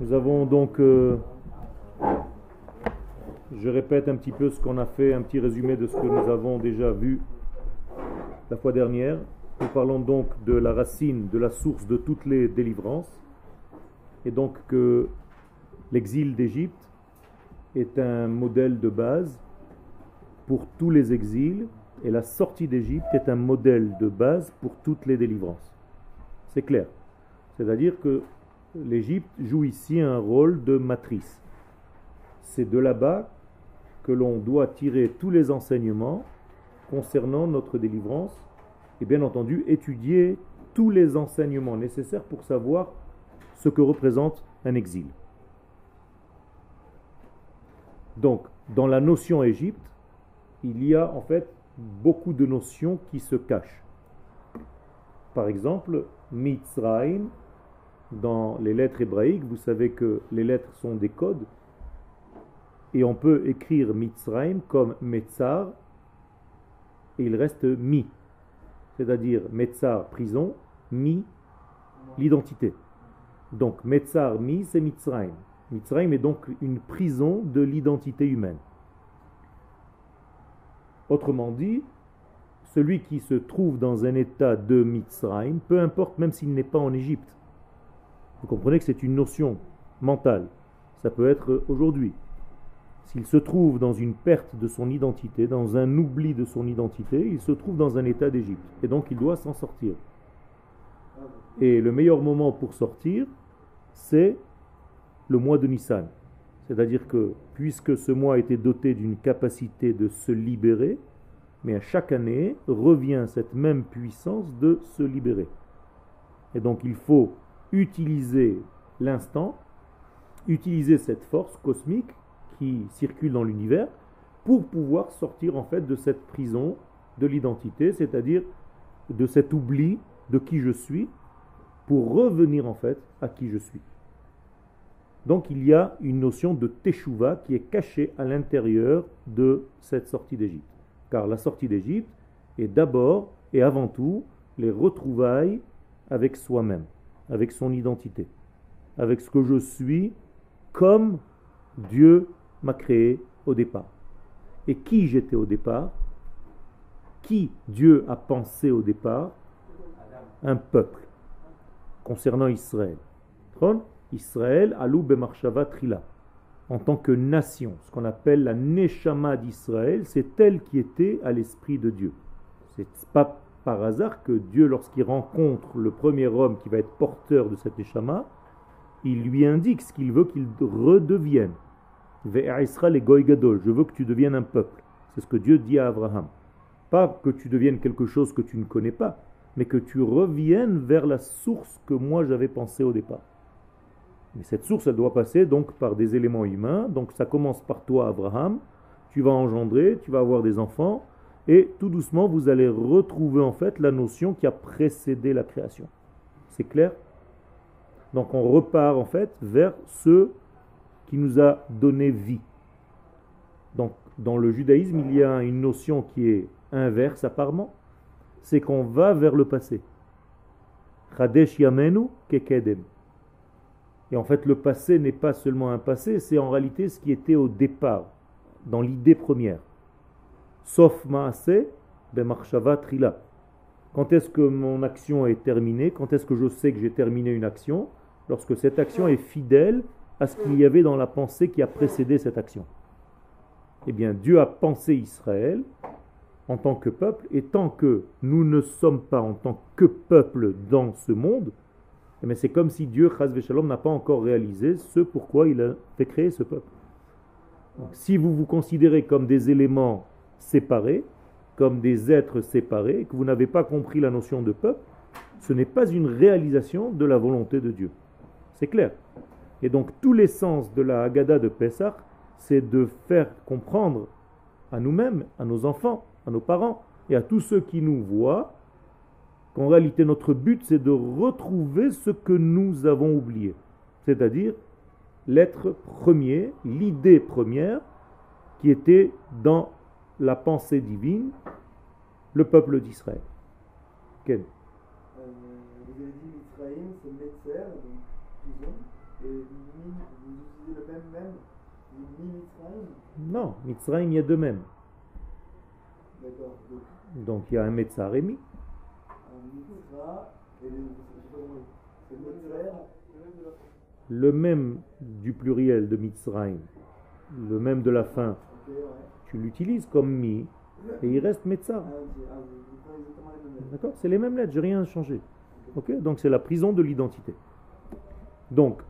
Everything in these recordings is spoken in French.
Nous avons donc, euh, je répète un petit peu ce qu'on a fait, un petit résumé de ce que nous avons déjà vu la fois dernière. Nous parlons donc de la racine, de la source de toutes les délivrances, et donc que l'exil d'Égypte est un modèle de base pour tous les exils, et la sortie d'Égypte est un modèle de base pour toutes les délivrances. C'est clair. C'est-à-dire que l'Égypte joue ici un rôle de matrice. C'est de là-bas que l'on doit tirer tous les enseignements concernant notre délivrance et bien entendu étudier tous les enseignements nécessaires pour savoir ce que représente un exil. Donc, dans la notion Égypte, il y a en fait beaucoup de notions qui se cachent. Par exemple, Mitzrayim, dans les lettres hébraïques, vous savez que les lettres sont des codes, et on peut écrire Mitzrayim comme Metzar, et il reste Mi, c'est-à-dire Metzar, prison, Mi, l'identité. Donc Metzar, Mi, c'est Mitzrayim. Mitzrayim est donc une prison de l'identité humaine. Autrement dit, celui qui se trouve dans un état de Mitzrayim, peu importe même s'il n'est pas en Égypte, vous comprenez que c'est une notion mentale. Ça peut être aujourd'hui. S'il se trouve dans une perte de son identité, dans un oubli de son identité, il se trouve dans un état d'Égypte. Et donc il doit s'en sortir. Et le meilleur moment pour sortir, c'est le mois de Nissan. C'est-à-dire que puisque ce mois été doté d'une capacité de se libérer, mais à chaque année revient cette même puissance de se libérer. Et donc il faut utiliser l'instant, utiliser cette force cosmique qui circule dans l'univers pour pouvoir sortir en fait de cette prison de l'identité, c'est-à-dire de cet oubli de qui je suis, pour revenir en fait à qui je suis. Donc il y a une notion de teshuva qui est cachée à l'intérieur de cette sortie d'Égypte. Car la sortie d'Égypte est d'abord et avant tout les retrouvailles avec soi-même avec son identité, avec ce que je suis comme Dieu m'a créé au départ. Et qui j'étais au départ? Qui Dieu a pensé au départ? Un peuple, concernant Israël. Israël, alou bemarshava trila. En tant que nation, ce qu'on appelle la neshama d'Israël, c'est elle qui était à l'esprit de Dieu. Pas par hasard que Dieu, lorsqu'il rencontre le premier homme qui va être porteur de cet échama, il lui indique ce qu'il veut qu'il redevienne. Je veux que tu deviennes un peuple. C'est ce que Dieu dit à Abraham. Pas que tu deviennes quelque chose que tu ne connais pas, mais que tu reviennes vers la source que moi j'avais pensé au départ. Mais cette source, elle doit passer donc par des éléments humains. Donc ça commence par toi, Abraham. Tu vas engendrer, tu vas avoir des enfants, et tout doucement, vous allez retrouver en fait la notion qui a précédé la création. C'est clair? Donc on repart en fait vers ce qui nous a donné vie. Donc dans le judaïsme, il y a une notion qui est inverse apparemment, c'est qu'on va vers le passé. Chadesh yamenu kekedem. Et en fait, le passé n'est pas seulement un passé, c'est en réalité ce qui était au départ, dans l'idée première sauf maase bemarshava trila. Quand est-ce que mon action est terminée? Quand est-ce que je sais que j'ai terminé une action? Lorsque cette action est fidèle à ce qu'il y avait dans la pensée qui a précédé cette action. Eh bien, Dieu a pensé Israël en tant que peuple, et tant que nous ne sommes pas en tant que peuple dans ce monde, eh c'est comme si Dieu, n'a pas encore réalisé ce pourquoi il a fait créer ce peuple. si vous vous considérez comme des éléments séparés, comme des êtres séparés, que vous n'avez pas compris la notion de peuple, ce n'est pas une réalisation de la volonté de Dieu. C'est clair. Et donc tout l'essence de la Haggadah de Pessah, c'est de faire comprendre à nous-mêmes, à nos enfants, à nos parents et à tous ceux qui nous voient qu'en réalité notre but c'est de retrouver ce que nous avons oublié. C'est-à-dire l'être premier, l'idée première qui était dans la pensée divine, le peuple d'Israël. Quel euh, Vous avez dit Israël, c'est Metzer, donc prison, et Non, Mitzrayim, il y a deux mêmes. Donc il y a un Metzar et Mi. Le même du pluriel de Mitzrayim, le même de la fin, tu l'utilises comme Mi et il reste Metzar. D'accord? C'est les mêmes lettres, j'ai rien changé. Donc c'est la prison de l'identité. Donc,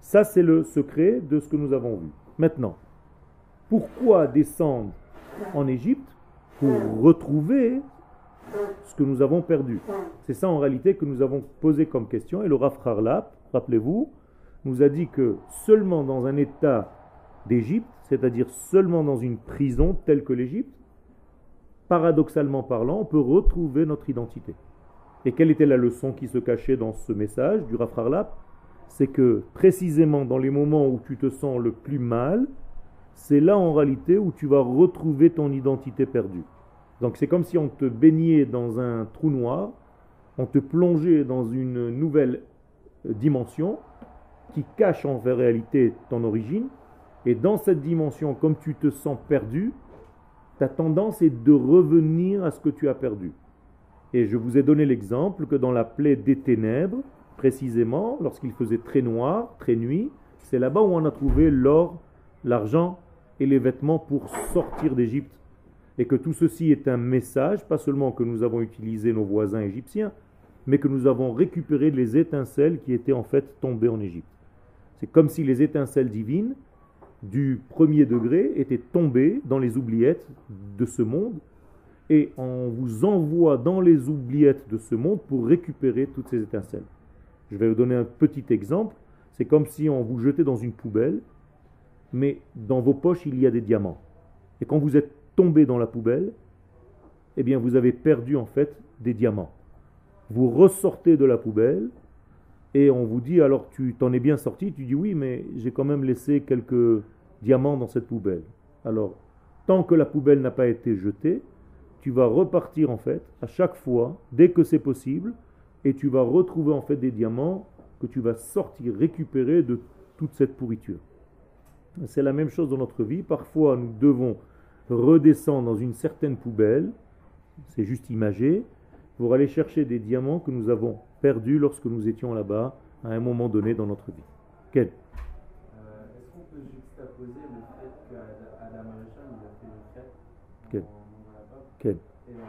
ça c'est le secret de ce que nous avons vu. Maintenant, pourquoi descendre en Égypte Pour retrouver ce que nous avons perdu? C'est ça en réalité que nous avons posé comme question. Et le Harlap, rappelez-vous, nous a dit que seulement dans un état d'Égypte, c'est-à-dire seulement dans une prison telle que l'Égypte, paradoxalement parlant, on peut retrouver notre identité. Et quelle était la leçon qui se cachait dans ce message du Rav Harlap? C'est que précisément dans les moments où tu te sens le plus mal, c'est là en réalité où tu vas retrouver ton identité perdue. Donc c'est comme si on te baignait dans un trou noir, on te plongeait dans une nouvelle dimension qui cache en réalité ton origine. Et dans cette dimension, comme tu te sens perdu, ta tendance est de revenir à ce que tu as perdu. Et je vous ai donné l'exemple que dans la plaie des ténèbres, précisément, lorsqu'il faisait très noir, très nuit, c'est là-bas où on a trouvé l'or, l'argent et les vêtements pour sortir d'Égypte. Et que tout ceci est un message, pas seulement que nous avons utilisé nos voisins égyptiens, mais que nous avons récupéré les étincelles qui étaient en fait tombées en Égypte. C'est comme si les étincelles divines du premier degré étaient tombées dans les oubliettes de ce monde, et on vous envoie dans les oubliettes de ce monde pour récupérer toutes ces étincelles. Je vais vous donner un petit exemple. C'est comme si on vous jetait dans une poubelle mais dans vos poches, il y a des diamants. Et quand vous êtes tombé dans la poubelle, eh bien, vous avez perdu en fait des diamants. Vous ressortez de la poubelle et on vous dit alors tu t'en es bien sorti, tu dis oui, mais j'ai quand même laissé quelques diamants dans cette poubelle. Alors, tant que la poubelle n'a pas été jetée, tu vas repartir en fait à chaque fois, dès que c'est possible, et tu vas retrouver en fait des diamants que tu vas sortir, récupérer de toute cette pourriture. C'est la même chose dans notre vie. Parfois, nous devons redescendre dans une certaine poubelle, c'est juste imagé, pour aller chercher des diamants que nous avons perdus lorsque nous étions là-bas à un moment donné dans notre vie. Quel euh, Est-ce qu'on peut juxtaposer le fait qu'Adam Arishon il a fait le fait Quel Quel Et euh,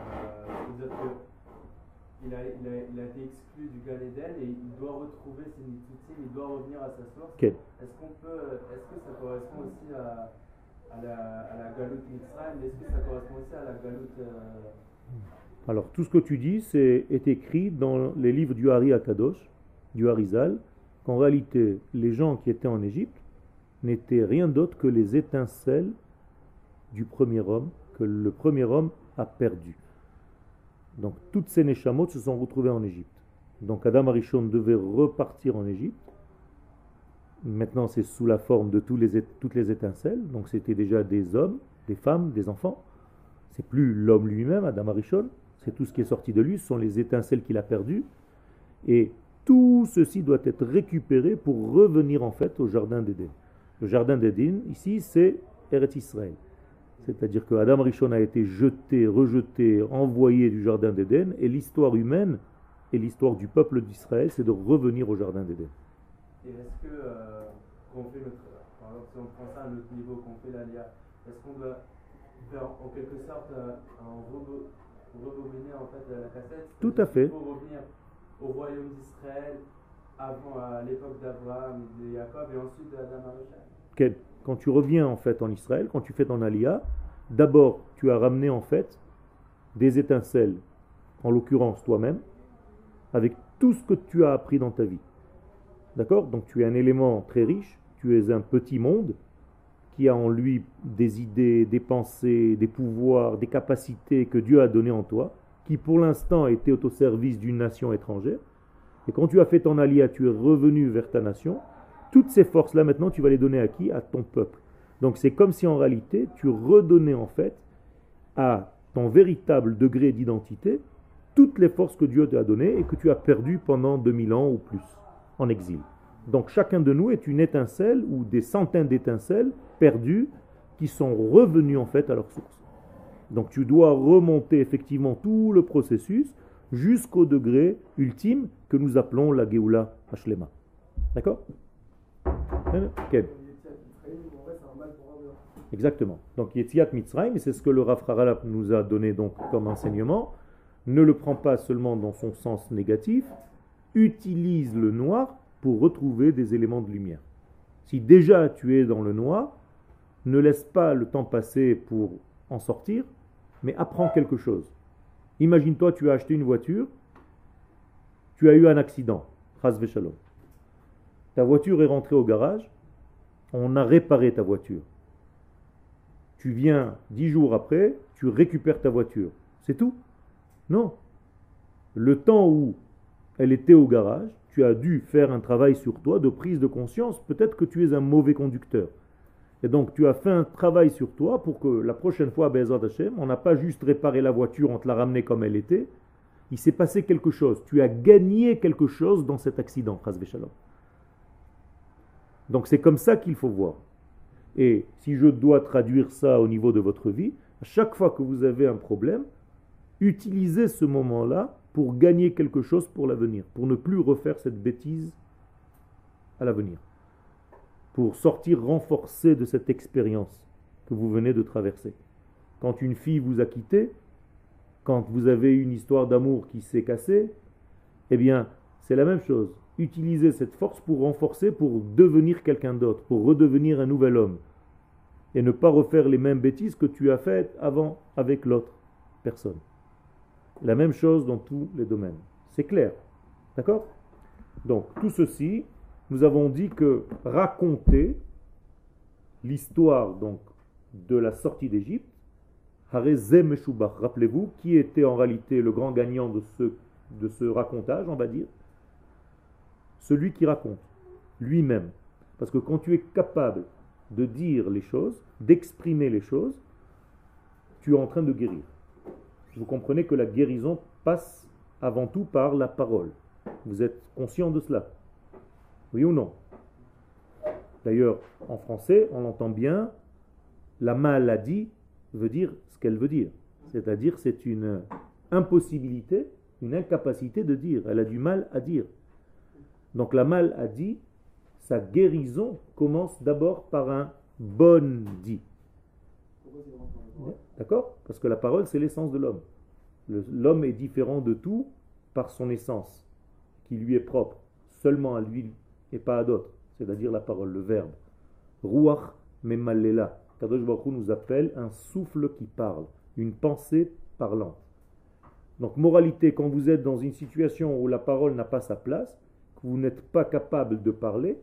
il a, il, a, il a, été exclu du Galéden et il doit retrouver ses nitzutzim, il doit revenir à sa source. Okay. Est-ce qu'on peut, est-ce que ça correspond aussi à, à la, à la galoute Mitzrayim? Est-ce que ça correspond aussi à la galoute euh... Alors tout ce que tu dis c'est, est écrit dans les livres du Hari Akadosh, du Harizal, qu'en réalité les gens qui étaient en Égypte n'étaient rien d'autre que les étincelles du premier homme que le premier homme a perdu. Donc toutes ces Neshamot se sont retrouvées en Égypte. Donc Adam Arishon devait repartir en Égypte. Maintenant c'est sous la forme de toutes les étincelles. Donc c'était déjà des hommes, des femmes, des enfants. C'est plus l'homme lui-même, Adam Arishon. C'est tout ce qui est sorti de lui, ce sont les étincelles qu'il a perdues. Et tout ceci doit être récupéré pour revenir en fait au jardin d'Éden. Le jardin d'Éden, ici, c'est Eretz Israël. C'est-à-dire que Adam Rishon a été jeté, rejeté, envoyé du jardin d'Éden, et l'histoire humaine et l'histoire du peuple d'Israël, c'est de revenir au jardin d'Éden. Et est-ce que, euh, fait notre, par exemple, si on prend ça à notre niveau, qu'on fait l'ALIA, est-ce qu'on doit faire en quelque sorte euh, un rebobiner en fait la cassette? Tout à fait. Pour revenir au royaume d'Israël avant l'époque d'Abraham et de Jacob et ensuite d'Adam Arishon quand tu reviens en fait en Israël, quand tu fais ton alia, d'abord tu as ramené en fait des étincelles, en l'occurrence toi-même, avec tout ce que tu as appris dans ta vie. D'accord? Donc tu es un élément très riche, tu es un petit monde qui a en lui des idées, des pensées, des pouvoirs, des capacités que Dieu a données en toi, qui pour l'instant étaient au service d'une nation étrangère. Et quand tu as fait ton alia, tu es revenu vers ta nation, toutes ces forces-là, maintenant, tu vas les donner à qui? À ton peuple. Donc c'est comme si en réalité, tu redonnais en fait à ton véritable degré d'identité toutes les forces que Dieu t'a données et que tu as perdues pendant 2000 ans ou plus en exil. Donc chacun de nous est une étincelle ou des centaines d'étincelles perdues qui sont revenues en fait à leur source. Donc tu dois remonter effectivement tout le processus jusqu'au degré ultime que nous appelons la Geoula Hashlema. D'accord? Exactement. Donc Yetziat Mitzrayim, c'est ce que le Rav nous a donné donc comme enseignement. Ne le prends pas seulement dans son sens négatif, utilise le noir pour retrouver des éléments de lumière. Si déjà tu es dans le noir, ne laisse pas le temps passer pour en sortir, mais apprends quelque chose. Imagine-toi, tu as acheté une voiture, tu as eu un accident, Ta voiture est rentrée au garage, on a réparé ta voiture. Tu viens dix jours après, tu récupères ta voiture. C'est tout? Non. Le temps où elle était au garage, tu as dû faire un travail sur toi de prise de conscience. Peut-être que tu es un mauvais conducteur. Et donc tu as fait un travail sur toi pour que la prochaine fois, on n'a pas juste réparé la voiture, on te l'a ramenée comme elle était. Il s'est passé quelque chose. Tu as gagné quelque chose dans cet accident, Donc c'est comme ça qu'il faut voir. Et si je dois traduire ça au niveau de votre vie, à chaque fois que vous avez un problème, utilisez ce moment-là pour gagner quelque chose pour l'avenir, pour ne plus refaire cette bêtise à l'avenir, pour sortir renforcé de cette expérience que vous venez de traverser. Quand une fille vous a quitté, quand vous avez une histoire d'amour qui s'est cassée, eh bien, c'est la même chose. Utilisez cette force pour renforcer, pour devenir quelqu'un d'autre, pour redevenir un nouvel homme. Et ne pas refaire les mêmes bêtises que tu as faites avant avec l'autre personne. La même chose dans tous les domaines. C'est clair. D'accord? Donc, tout ceci, nous avons dit que raconter l'histoire donc de la sortie d'Égypte, rappelez-vous, qui était en réalité le grand gagnant de ce, de ce racontage, on va dire Celui qui raconte, lui-même. Parce que quand tu es capable de dire les choses, d'exprimer les choses, tu es en train de guérir vous comprenez que la guérison passe avant tout par la parole. Vous êtes conscient de cela Oui ou non? D'ailleurs, en français, on entend bien, la maladie veut dire ce qu'elle veut dire. C'est-à-dire c'est une impossibilité, une incapacité de dire. Elle a du mal à dire. Donc la maladie, sa guérison commence d'abord par un bon dit. D'accord? Parce que la parole, c'est l'essence de l'homme. L'homme est différent de tout par son essence, qui lui est propre, seulement à lui et pas à d'autres, c'est-à-dire la parole, le verbe. Ruach memalela. Kadosh Baruch nous appelle un souffle qui parle, une pensée parlante. Donc, moralité, quand vous êtes dans une situation où la parole n'a pas sa place, que vous n'êtes pas capable de parler,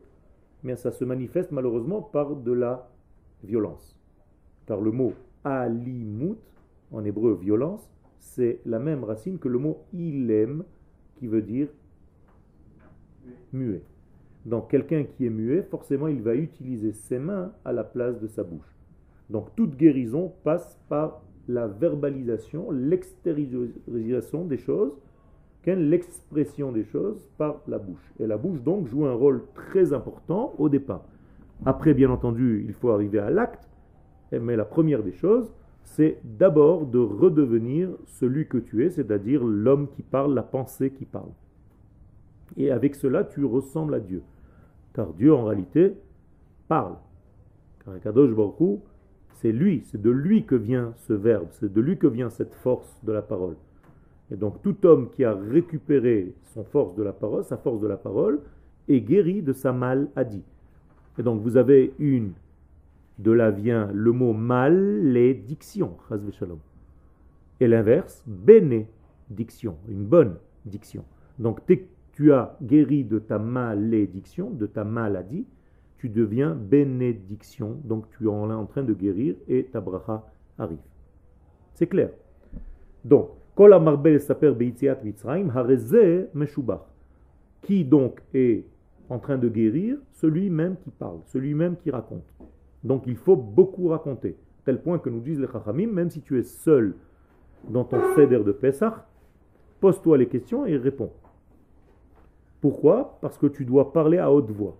mais ça se manifeste malheureusement par de la violence. Car le mot alimut, en hébreu violence, c'est la même racine que le mot ilem, qui veut dire muet. Donc quelqu'un qui est muet, forcément, il va utiliser ses mains à la place de sa bouche. Donc toute guérison passe par la verbalisation, l'extériorisation des choses, l'expression des choses par la bouche. Et la bouche donc joue un rôle très important au départ. Après, bien entendu, il faut arriver à l'acte, mais la première des choses, c'est d'abord de redevenir celui que tu es, c'est-à-dire l'homme qui parle, la pensée qui parle. Et avec cela, tu ressembles à Dieu. Car Dieu, en réalité, parle. Car Kadosh Baruch c'est lui, c'est de lui que vient ce verbe, c'est de lui que vient cette force de la parole. Et donc tout homme qui a récupéré son force de la parole, sa force de la parole, est guéri de sa maladie. Et donc vous avez une de là vient le mot malédiction, et l'inverse, bénédiction, une bonne diction. Donc tu as guéri de ta malédiction, de ta maladie, tu deviens bénédiction, donc tu es en train de guérir et ta bracha arrive. C'est clair. Donc, qui donc est en train de guérir Celui-même qui parle, celui-même qui raconte. Donc il faut beaucoup raconter. Tel point que nous disent les Chachamim, même si tu es seul dans ton céder de Pessah, pose-toi les questions et réponds. Pourquoi? Parce que tu dois parler à haute voix.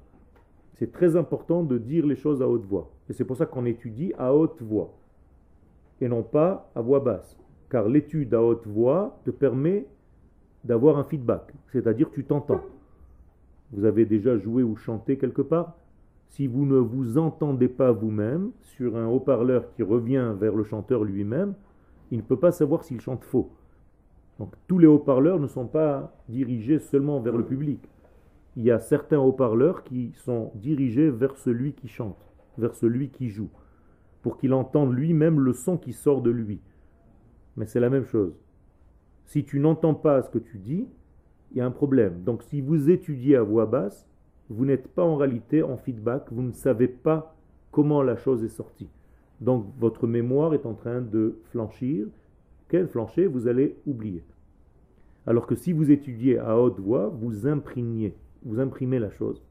C'est très important de dire les choses à haute voix. Et c'est pour ça qu'on étudie à haute voix. Et non pas à voix basse. Car l'étude à haute voix te permet d'avoir un feedback. C'est-à-dire tu t'entends. Vous avez déjà joué ou chanté quelque part? Si vous ne vous entendez pas vous-même sur un haut-parleur qui revient vers le chanteur lui-même, il ne peut pas savoir s'il chante faux. Donc tous les haut-parleurs ne sont pas dirigés seulement vers le public. Il y a certains haut-parleurs qui sont dirigés vers celui qui chante, vers celui qui joue, pour qu'il entende lui-même le son qui sort de lui. Mais c'est la même chose. Si tu n'entends pas ce que tu dis, il y a un problème. Donc si vous étudiez à voix basse, vous n'êtes pas en réalité en feedback, vous ne savez pas comment la chose est sortie. Donc votre mémoire est en train de flanchir. Quel flancher Vous allez oublier. Alors que si vous étudiez à haute voix, vous imprimiez, vous imprimez la chose.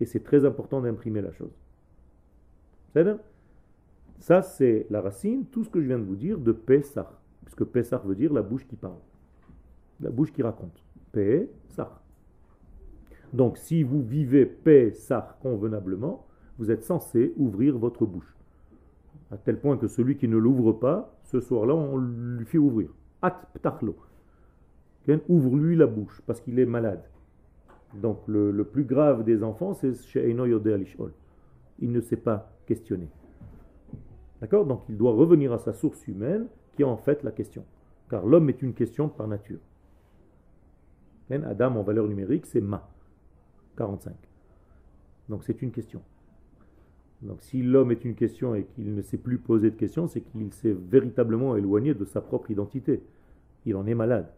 Et c'est très important d'imprimer la chose. Ça, c'est la racine, tout ce que je viens de vous dire, de Pessah. Puisque Pessah veut dire la bouche qui parle. La bouche qui raconte. Pessah. Donc, si vous vivez Pessah convenablement, vous êtes censé ouvrir votre bouche. À tel point que celui qui ne l'ouvre pas, ce soir-là, on lui fait ouvrir. At ptachlo. Ouvre-lui la bouche, parce qu'il est malade. Donc, le, plus grave des enfants, c'est Il ne sait pas questionner. D'accord? Donc, il doit revenir à sa source humaine, qui est en fait la question. Car l'homme est une question par nature. Adam en valeur numérique, c'est ma. 45. Donc c'est une question. Donc si l'homme est une question et qu'il ne sait plus poser de questions, c'est qu'il s'est véritablement éloigné de sa propre identité. Il en est malade.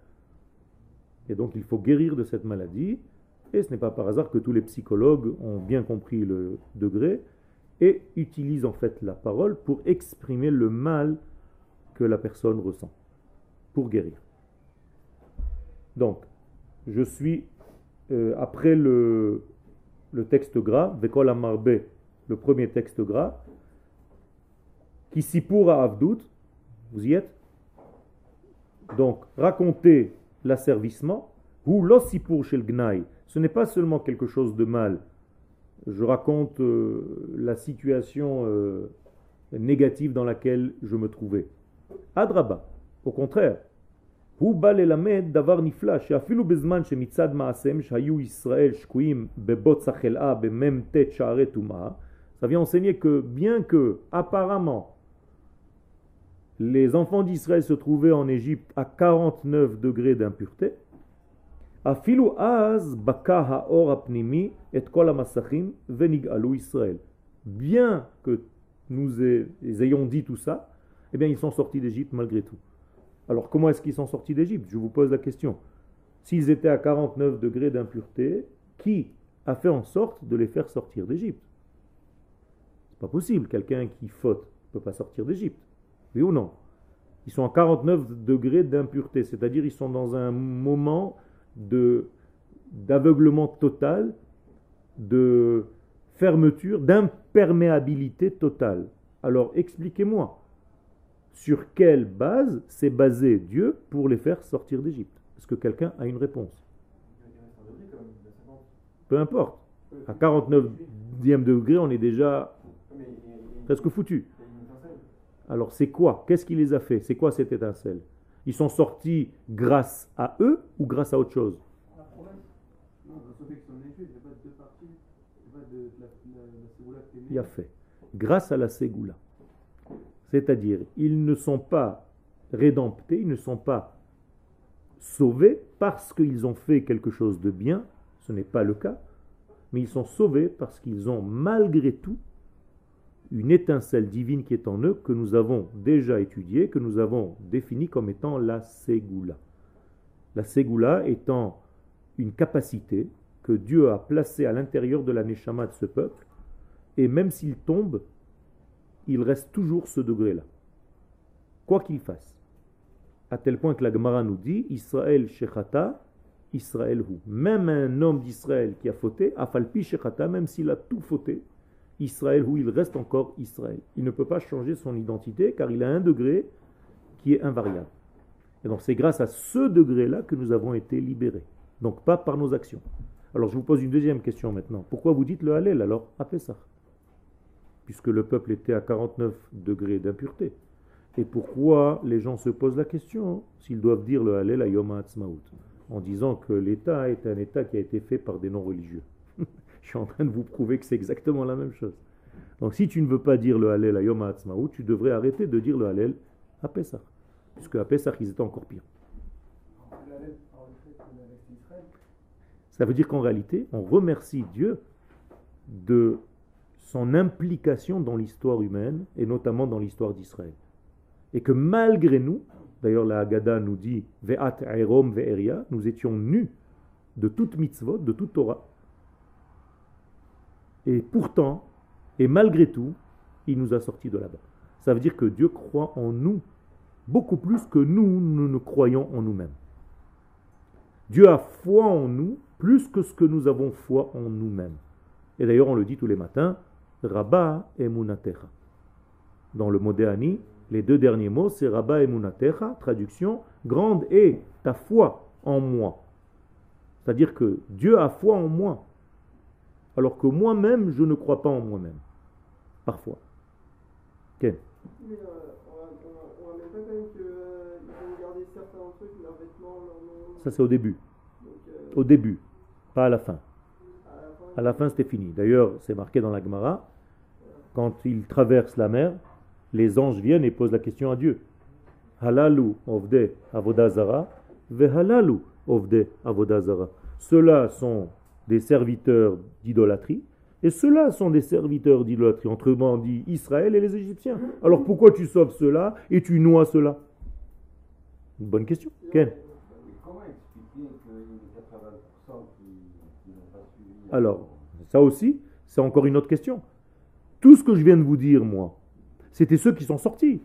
Et donc il faut guérir de cette maladie. Et ce n'est pas par hasard que tous les psychologues ont bien compris le degré et utilisent en fait la parole pour exprimer le mal que la personne ressent, pour guérir. Donc, je suis, euh, après le, texte gras, Vekol Amarbe, le premier texte gras, qui s'y à Avdout, vous y êtes Donc, raconter l'asservissement, ou l'ossipur chez le Gnaï, ce n'est pas seulement quelque chose de mal. Je raconte euh, la situation euh, négative dans laquelle je me trouvais. Adraba, au contraire, הוא בא ללמד דבר נפלא, שאפילו בזמן שמצד מעשיהם שהיו ישראל שקועים בבוץ החלאה במ"ט שערי טומאה, ça vient enseigner que bien que apparemment les enfants d'Israël se trouvaient en Égypte à 49 degrés d'impureté, et Israël. Bien que nous ayons dit tout ça, eh bien ils sont sortis d'Égypte malgré tout. Alors comment est-ce qu'ils sont sortis d'Égypte? Je vous pose la question. S'ils étaient à 49 degrés d'impureté, qui a fait en sorte de les faire sortir d'Égypte? C'est pas possible, quelqu'un qui faute ne peut pas sortir d'Égypte. Oui ou non? Ils sont à 49 degrés d'impureté, c'est-à-dire ils sont dans un moment de d'aveuglement total, de fermeture, d'imperméabilité totale. Alors expliquez-moi, sur quelle base s'est basé Dieu pour les faire sortir d'Égypte? Est-ce que quelqu'un a une réponse? Peu importe. À 49e degré, on est déjà presque foutu. Alors c'est quoi? Qu'est-ce qui les a fait? C'est quoi cette étincelle? Ils sont sortis grâce à eux ou grâce à autre chose? Il a fait. Grâce à la Ségoula. C'est-à-dire, ils ne sont pas rédemptés, ils ne sont pas sauvés parce qu'ils ont fait quelque chose de bien, ce n'est pas le cas, mais ils sont sauvés parce qu'ils ont malgré tout une étincelle divine qui est en eux, que nous avons déjà étudiée, que nous avons définie comme étant la Ségoula. La Ségoula étant une capacité que Dieu a placée à l'intérieur de la Neshama de ce peuple, et même s'il tombe, il reste toujours ce degré-là. Quoi qu'il fasse. À tel point que la Gemara nous dit Israël shechata, Israël hu. Même un homme d'Israël qui a fauté, afalpi shechata, même s'il a tout fauté, Israël hu, il reste encore Israël. Il ne peut pas changer son identité car il a un degré qui est invariable. Et donc c'est grâce à ce degré-là que nous avons été libérés. Donc pas par nos actions. Alors je vous pose une deuxième question maintenant. Pourquoi vous dites le Hallel alors à Pessah? Puisque le peuple était à 49 degrés d'impureté. Et pourquoi les gens se posent la question s'ils doivent dire le Hallel à Yom HaAtzmaut? En disant que l'État est un État qui a été fait par des non-religieux. Je suis en train de vous prouver que c'est exactement la même chose. Donc si tu ne veux pas dire le Hallel à Yom HaAtzmaut, tu devrais arrêter de dire le Hallel à Pessah. Puisque à Pessah, ils étaient encore pires. Ça veut dire qu'en réalité, on remercie Dieu de son implication dans l'histoire humaine et notamment dans l'histoire d'Israël. Et que malgré nous, d'ailleurs la Haggadah nous dit Ve'at Erom Ve'eria, nous étions nus de toute mitzvot, de toute Torah. Et pourtant, et malgré tout, il nous a sortis de là-bas. Ça veut dire que Dieu croit en nous beaucoup plus que nous, ne croyons en nous-mêmes. Dieu a foi en nous plus que ce que nous avons foi en nous-mêmes. Et d'ailleurs, on le dit tous les matins, Rabba emunatecha. Dans le Modéani, les deux derniers mots, c'est Rabba emunatecha, traduction, grande est ta foi en moi. C'est-à-dire que Dieu a foi en moi, alors que moi-même, je ne crois pas en moi-même. Parfois. Ken euh, on ne pas quand même qu'ils euh, vont garder certains trucs, leurs vêtements, leurs Ça, c'est au début. Donc, euh, Au début, pas à la fin. à la fin, c'était fini. D'ailleurs, c'est marqué dans la Gemara, quand il traverse la mer, les anges viennent et posent la question à Dieu. Halalu ovde avodazara, vehalalu ovde avodazara. Ceux-là sont des serviteurs d'idolâtrie, et ceux-là sont des serviteurs d'idolâtrie, autrement dit Israël et les Égyptiens. Alors pourquoi tu sauves ceux-là et tu noies ceux-là Une bonne question. Ken Comment expliquer qu'il y a 80% qui, qui n'ont pas suivi? Alors, ça aussi, c'est encore une autre question. Tout ce que je viens de vous dire, moi, c'était ceux qui sont sortis.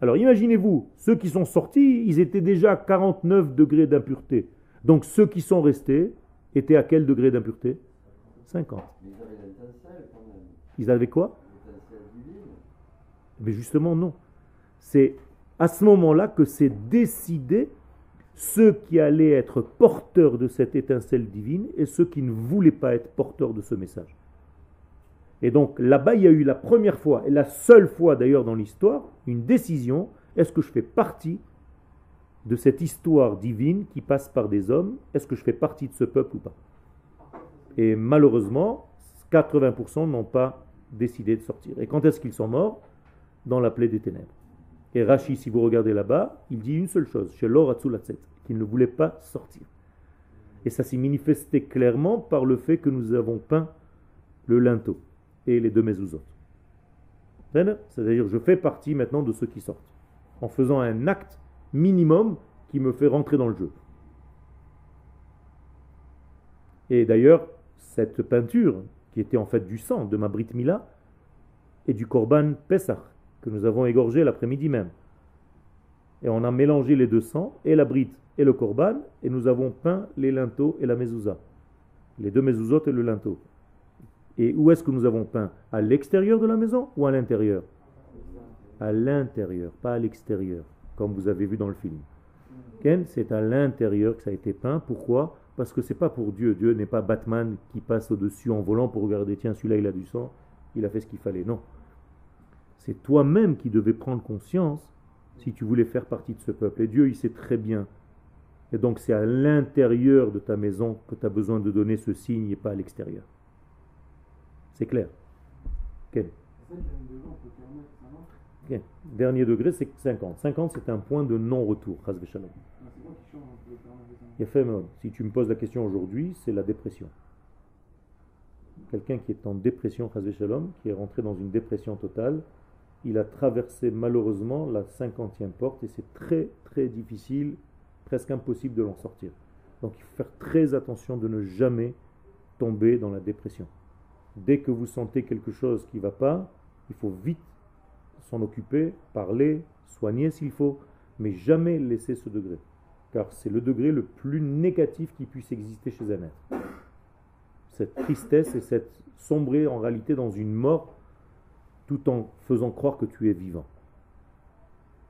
Alors imaginez-vous, ceux qui sont sortis, ils étaient déjà à 49 degrés d'impureté. Donc ceux qui sont restés étaient à quel degré d'impureté? 50. Mais ils avaient quoi? Mais justement, non. C'est à ce moment-là que c'est décidé ceux qui allaient être porteurs de cette étincelle divine et ceux qui ne voulaient pas être porteurs de ce message. Et donc là-bas, il y a eu la première fois, et la seule fois d'ailleurs dans l'histoire, une décision, est-ce que je fais partie de cette histoire divine qui passe par des hommes Est-ce que je fais partie de ce peuple ou pas? Et malheureusement, 80% n'ont pas décidé de sortir. Et quand est-ce qu'ils sont morts? Dans la plaie des ténèbres. Et Rashi, si vous regardez là-bas, il dit une seule chose, chez l'Oratsulatset, qu'il ne voulait pas sortir. Et ça s'est manifesté clairement par le fait que nous avons peint le linteau et les deux mezuzot. C'est-à-dire, je fais partie maintenant de ceux qui sortent, en faisant un acte minimum qui me fait rentrer dans le jeu. Et d'ailleurs, cette peinture, qui était en fait du sang de ma Brit Mila, et du Korban Pesach, que nous avons égorgé l'après-midi même. Et on a mélangé les deux sangs, et la Brit et le Korban, et nous avons peint les linteaux et la mezouza. Les deux mezuzot et le linteau. Et où est-ce que nous avons peint? À l'extérieur de la maison ou à l'intérieur? À l'intérieur, pas à l'extérieur, comme vous avez vu dans le film. Ken, c'est à l'intérieur que ça a été peint. Pourquoi? Parce que c'est pas pour Dieu. Dieu n'est pas Batman qui passe au-dessus en volant pour regarder, tiens, celui-là il a du sang, il a fait ce qu'il fallait. Non. C'est toi-même qui devais prendre conscience si tu voulais faire partie de ce peuple. Et Dieu, il sait très bien. Et donc c'est à l'intérieur de ta maison que tu as besoin de donner ce signe et pas à l'extérieur. C'est clair? Ken. Dernier degré, c'est 50. 50, c'est un point de non-retour. Fait Si tu me poses la question aujourd'hui, c'est la dépression. Quelqu'un qui est en dépression, qui est rentré dans une dépression totale, il a traversé malheureusement la cinquantième porte et c'est très très difficile, presque impossible de l'en sortir. Donc il faut faire très attention de ne jamais tomber dans la dépression. Dès que vous sentez quelque chose qui ne va pas, il faut vite s'en occuper, parler, soigner s'il faut, mais jamais laisser ce degré. Car c'est le degré le plus négatif qui puisse exister chez un être. Cette tristesse et cette sombrer en réalité dans une mort tout en faisant croire que tu es vivant.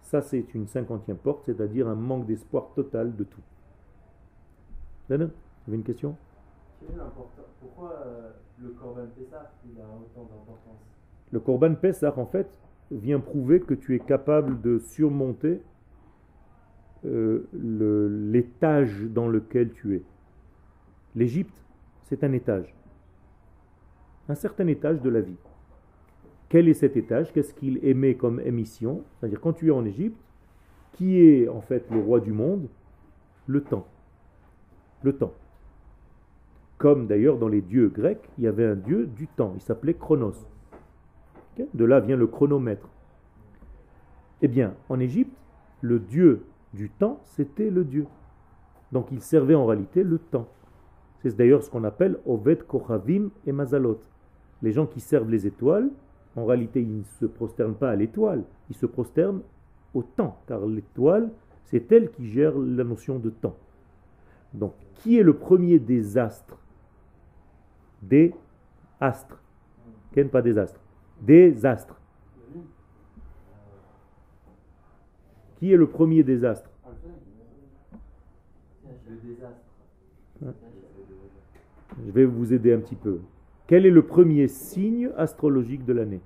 Ça, c'est une cinquantième porte, c'est-à-dire un manque d'espoir total de tout. Vous avez une question? Pourquoi euh, le Corban Pessah il a autant d'importance? Le Korban Pessah, en fait, vient prouver que tu es capable de surmonter euh, l'étage dans lequel tu es. L'Égypte, c'est un étage. Un certain étage de la vie. Quel est cet étage? Qu'est-ce qu'il émet comme émission? C'est-à-dire, quand tu es en Égypte, qui est en fait le roi du monde? Le temps. Le temps. Comme d'ailleurs dans les dieux grecs, il y avait un dieu du temps. Il s'appelait Chronos. De là vient le chronomètre. Eh bien, en Égypte, le dieu du temps, c'était le dieu. Donc il servait en réalité le temps. C'est d'ailleurs ce qu'on appelle Oved Kochavim et Mazalot. Les gens qui servent les étoiles, en réalité, ils ne se prosternent pas à l'étoile, ils se prosternent au temps, car l'étoile, c'est elle qui gère la notion de temps. Donc, qui est le premier des astres? Des astres. Ken, pas des astres. Des astres. Qui est le premier désastre? Je vais vous aider un petit peu. Quel est le premier signe astrologique de l'année?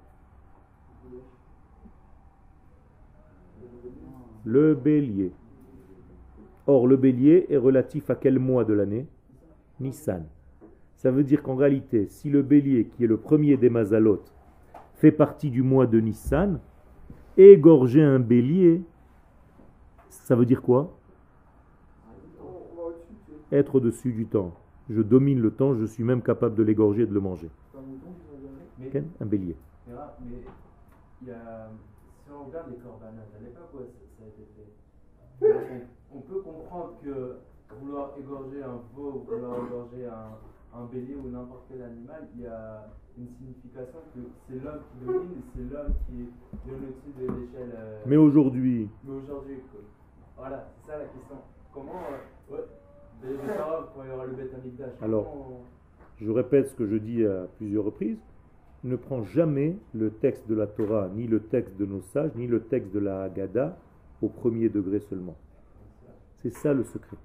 Le bélier. Or, le bélier est relatif à quel mois de l'année? Nissan. Ça veut dire qu'en réalité, si le bélier, qui est le premier des Mazalot, fait partie du mois de Nissan, égorger un bélier, ça veut dire quoi? Être au-dessus du temps. Je domine le temps, je suis même capable de l'égorger et de le manger. C'est un. Mais, bélier. mais là, mais il y a, si on regarde les corbanates, à l'époque où ça ça a été fait, on, on peut comprendre que vouloir égorger un veau, vouloir égorger un, un bélier ou n'importe quel animal, il y a une signification que c'est l'homme qui domine, c'est l'homme qui est bien au-dessus de l'échelle. euh, Mais aujourd'hui, mais aujourd'hui, voilà, c'est ça la question. Comment, euh, ouais, quand il y aura le bête Alors, je répète ce que je dis à plusieurs reprises, ne prends jamais le texte de la Torah, ni le texte de nos sages, ni le texte de la Haggadah au premier degré seulement. C'est ça le secret.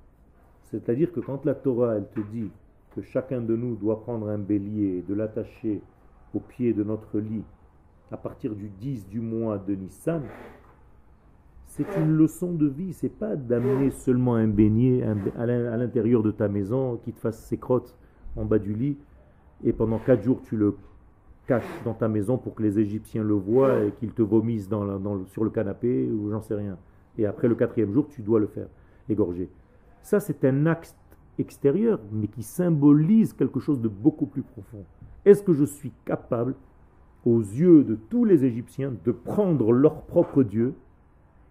C'est-à-dire que quand la Torah, elle te dit que chacun de nous doit prendre un bélier et de l'attacher au pied de notre lit à partir du 10 du mois de Nissan, c'est une leçon de vie. C'est pas d'amener seulement un beignet à l'in- à l'intérieur de ta maison qui te fasse ses crottes en bas du lit et pendant quatre jours tu le caches dans ta maison pour que les Égyptiens le voient et qu'ils te vomissent sur le canapé ou j'en sais rien. Et après le quatrième jour, tu dois le faire, égorger. Ça, c'est un acte extérieur, mais qui symbolise quelque chose de beaucoup plus profond. Est-ce que je suis capable, aux yeux de tous les Égyptiens, de prendre leur propre Dieu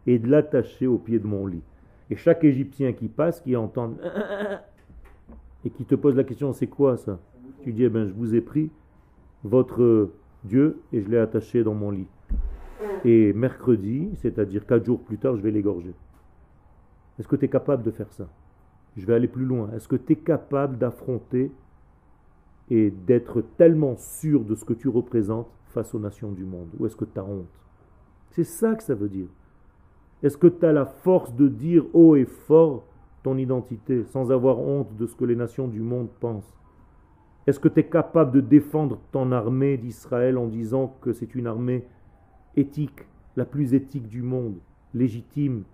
et de l'attacher au pied de mon lit? Et chaque Égyptien qui passe, qui entend et qui te pose la question, c'est quoi ça? Tu dis, eh ben, je vous ai pris votre Dieu et je l'ai attaché dans mon lit. Et mercredi, c'est-à-dire quatre jours plus tard, je vais l'égorger. Est-ce que tu es capable de faire ça? Je vais aller plus loin. Est-ce que tu es capable d'affronter et d'être tellement sûr de ce que tu représentes face aux nations du monde? Ou est-ce que tu as honte? C'est ça que ça veut dire. Est-ce que tu as la force de dire haut et fort ton identité sans avoir honte de ce que les nations du monde pensent? Est-ce que tu es capable de défendre ton armée d'Israël en disant que c'est une armée éthique, la plus éthique du monde, légitime,